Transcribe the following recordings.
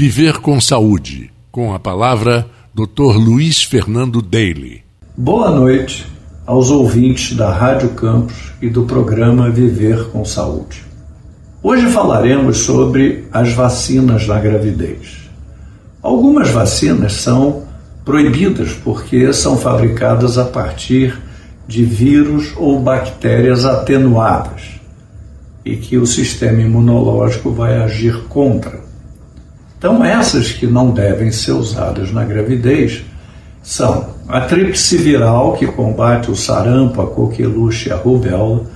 Viver com Saúde, com a palavra Dr. Luiz Fernando Daly. Boa noite aos ouvintes da Rádio Campos e do programa Viver com Saúde. Hoje falaremos sobre as vacinas na gravidez. Algumas vacinas são proibidas porque são fabricadas a partir de vírus ou bactérias atenuadas e que o sistema imunológico vai agir contra. Então, essas que não devem ser usadas na gravidez são a tríplice viral, que combate o sarampo, a coqueluche e a rubéola,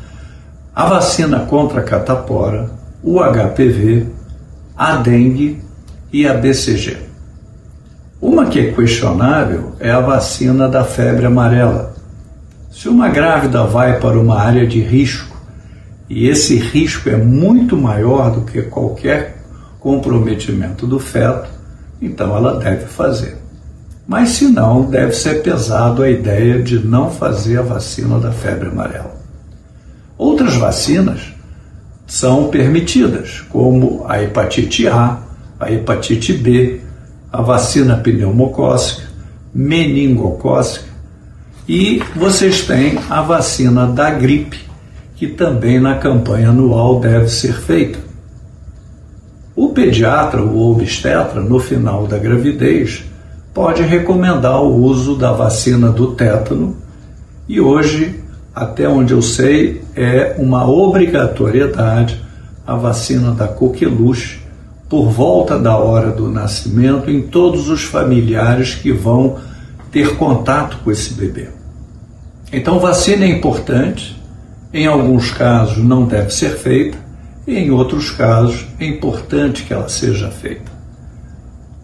a vacina contra a catapora, o HPV, a dengue e a BCG. Uma que é questionável é a vacina da febre amarela. Se uma grávida vai para uma área de risco e esse risco é muito maior do que qualquer comprometimento do feto, então ela deve fazer. Mas se não, deve ser pesado a ideia de não fazer a vacina da febre amarela. Outras vacinas são permitidas, como a hepatite A, a hepatite B, a vacina pneumocócica, meningocócica e vocês têm a vacina da gripe, que também na campanha anual deve ser feita. O pediatra ou obstetra, no final da gravidez, pode recomendar o uso da vacina do tétano e hoje, até onde eu sei, é uma obrigatoriedade a vacina da coqueluche por volta da hora do nascimento em todos os familiares que vão ter contato com esse bebê. Então, vacina é importante, em alguns casos não deve ser feita, e em outros casos é importante que ela seja feita.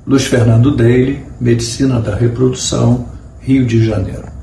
Luiz Fernando Daly, Medicina da Reprodução, Rio de Janeiro.